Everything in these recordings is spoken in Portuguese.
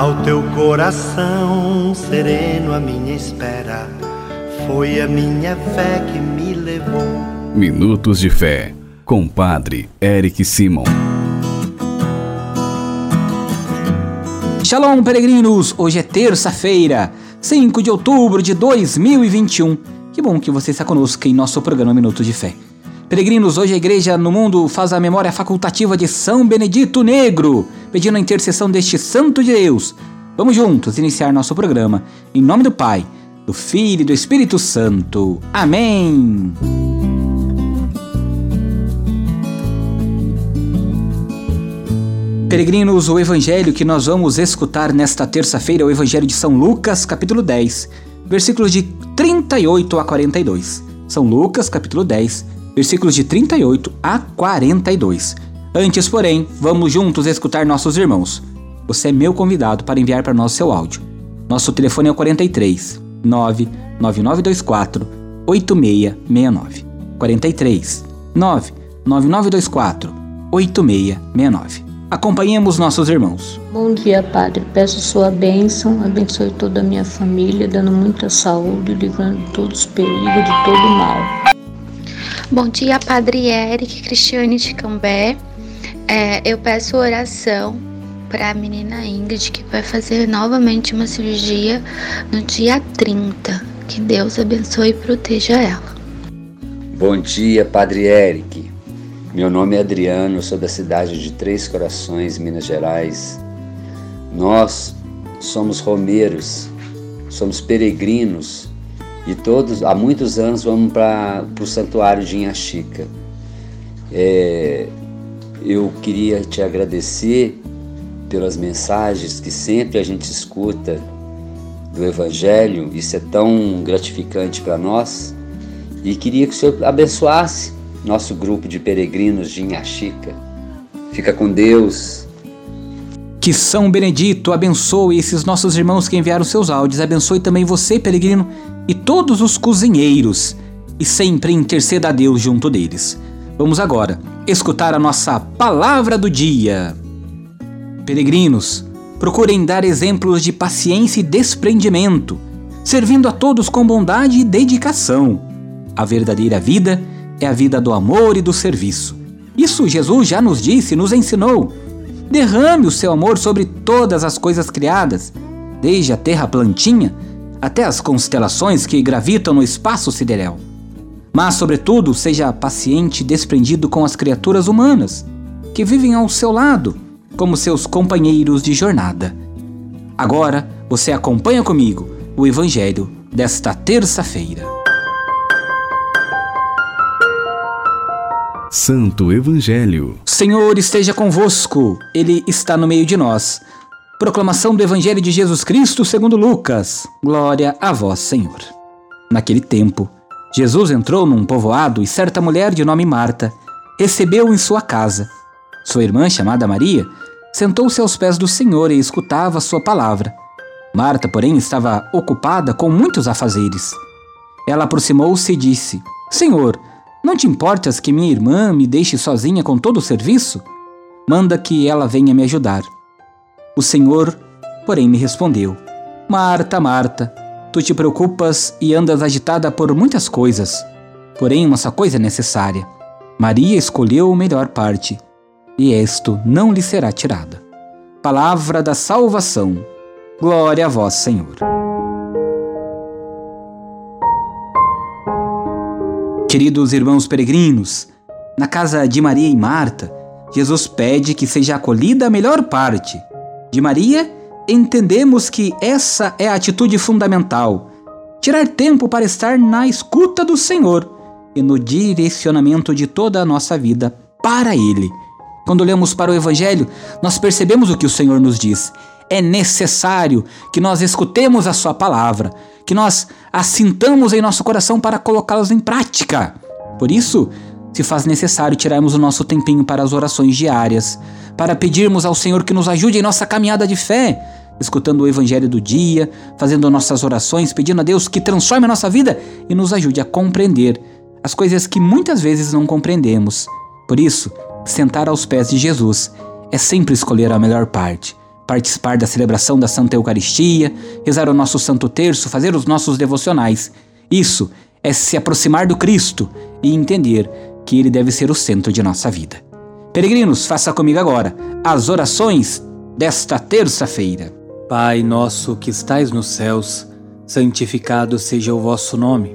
Ao teu coração sereno, a minha espera foi a minha fé que me levou. Minutos de Fé, com Padre Eric Simon. Shalom, peregrinos! Hoje é terça-feira, 5 de outubro de 2021. Que bom que você está conosco em nosso programa Minutos de Fé. Peregrinos, hoje a Igreja no Mundo faz a memória facultativa de São Benedito Negro, pedindo a intercessão deste Santo de Deus. Vamos juntos iniciar nosso programa. Em nome do Pai, do Filho e do Espírito Santo. Amém! Peregrinos, o evangelho que nós vamos escutar nesta terça-feira é o evangelho de São Lucas, capítulo 10, versículos de 38 a 42. São Lucas, capítulo 10, versículos de 38 a 42. Antes, porém, vamos juntos escutar nossos irmãos. Você é meu convidado para enviar para nós seu áudio. Nosso telefone é o 43 99924 8669. 43 99924 8669. Acompanhemos nossos irmãos. Bom dia, Padre. Peço sua bênção, abençoe toda a minha família, dando muita saúde, livrando todos os perigos de todo mal. Bom dia, Padre Eric, Cristiane de Cambé. É, eu peço oração para a menina Ingrid, que vai fazer novamente uma cirurgia no dia 30. Que Deus abençoe e proteja ela. Bom dia, Padre Eric. Meu nome é Adriano, sou da cidade de Três Corações, Minas Gerais. Nós somos romeiros, somos peregrinos e todos, há muitos anos, vamos para o santuário de Inhaxica. É, eu queria te agradecer pelas mensagens que sempre a gente escuta do Evangelho, isso é tão gratificante para nós. E queria que o Senhor abençoasse nosso grupo de peregrinos de Inhaxica. Fica com Deus. Que São Benedito abençoe esses nossos irmãos que enviaram seus áudios. Abençoe também você, peregrino, e todos os cozinheiros, e sempre interceda a Deus junto deles. Vamos agora escutar a nossa palavra do dia. Peregrinos, procurem dar exemplos de paciência e desprendimento, servindo a todos com bondade e dedicação. A verdadeira vida é a vida do amor e do serviço. Isso Jesus já nos disse e nos ensinou. Derrame o seu amor sobre todas as coisas criadas, desde a terra plantinha até as constelações que gravitam no espaço sideral. Mas, sobretudo, seja paciente e desprendido com as criaturas humanas, que vivem ao seu lado, como seus companheiros de jornada. Agora, você acompanha comigo o Evangelho desta terça-feira. Santo Evangelho. Senhor esteja convosco, Ele está no meio de nós. Proclamação do Evangelho de Jesus Cristo segundo Lucas. Glória a vós, Senhor. Naquele tempo, Jesus entrou num povoado e certa mulher de nome Marta recebeu em sua casa. Sua irmã, chamada Maria, sentou-se aos pés do Senhor e escutava sua palavra. Marta, porém, estava ocupada com muitos afazeres. Ela aproximou-se e disse: Senhor, não te importas que minha irmã me deixe sozinha com todo o serviço? Manda que ela venha me ajudar. O Senhor, porém, me respondeu: Marta, Marta, tu te preocupas e andas agitada por muitas coisas. Porém, uma só coisa é necessária. Maria escolheu a melhor parte, e isto não lhe será tirada. Palavra da salvação. Glória a vós, Senhor. Queridos irmãos peregrinos, na casa de Maria e Marta, Jesus pede que seja acolhida a melhor parte de Maria, entendemos que essa é a atitude fundamental: tirar tempo para estar na escuta do Senhor e no direcionamento de toda a nossa vida para Ele. Quando olhamos para o Evangelho, nós percebemos o que o Senhor nos diz. É necessário que nós escutemos a Sua palavra, que nós assintamos em nosso coração para colocá-las em prática. Por isso, se faz necessário tirarmos o nosso tempinho para as orações diárias, para pedirmos ao Senhor que nos ajude em nossa caminhada de fé, escutando o Evangelho do dia, fazendo nossas orações, pedindo a Deus que transforme a nossa vida e nos ajude a compreender as coisas que muitas vezes não compreendemos. Por isso, sentar aos pés de Jesus é sempre escolher a melhor parte, participar da celebração da Santa Eucaristia, rezar o nosso Santo Terço, fazer os nossos devocionais. Isso é se aproximar do Cristo e entender que Ele deve ser o centro de nossa vida. Peregrinos, faça comigo agora as orações desta terça-feira. Pai nosso que estais nos céus, santificado seja o vosso nome.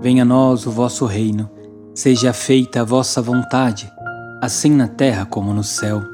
Venha a nós o vosso reino. Seja feita a vossa vontade, assim na terra como no céu.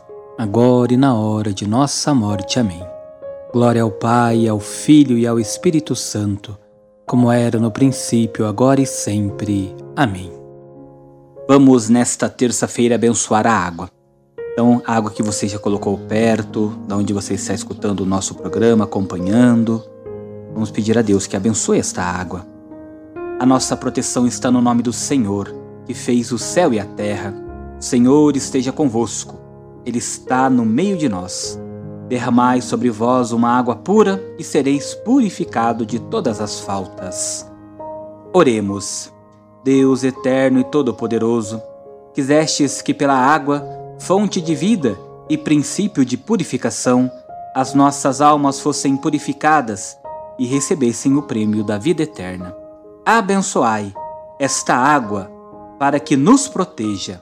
agora e na hora de nossa morte. Amém. Glória ao Pai, ao Filho e ao Espírito Santo, como era no princípio, agora e sempre. Amém. Vamos nesta terça-feira abençoar a água. Então, a água que você já colocou perto, da onde você está escutando o nosso programa, acompanhando. Vamos pedir a Deus que abençoe esta água. A nossa proteção está no nome do Senhor, que fez o céu e a terra. O Senhor esteja convosco. Ele está no meio de nós. Derramai sobre vós uma água pura e sereis purificado de todas as faltas. Oremos. Deus eterno e todo-poderoso, quisestes que pela água, fonte de vida e princípio de purificação, as nossas almas fossem purificadas e recebessem o prêmio da vida eterna. Abençoai esta água para que nos proteja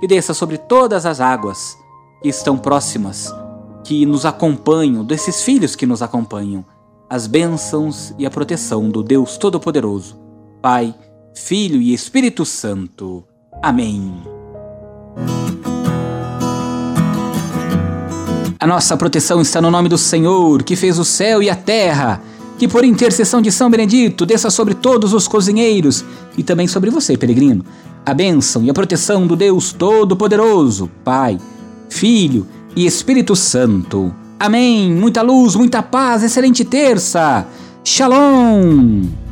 e desça sobre todas as águas que estão próximas, que nos acompanham, desses filhos que nos acompanham, as bênçãos e a proteção do Deus Todo-Poderoso, Pai, Filho e Espírito Santo. Amém. A nossa proteção está no nome do Senhor, que fez o céu e a terra. Que por intercessão de São Benedito desça sobre todos os cozinheiros e também sobre você, peregrino a bênção e a proteção do Deus Todo-Poderoso, Pai, Filho e Espírito Santo. Amém. Muita luz, muita paz, excelente terça. Shalom.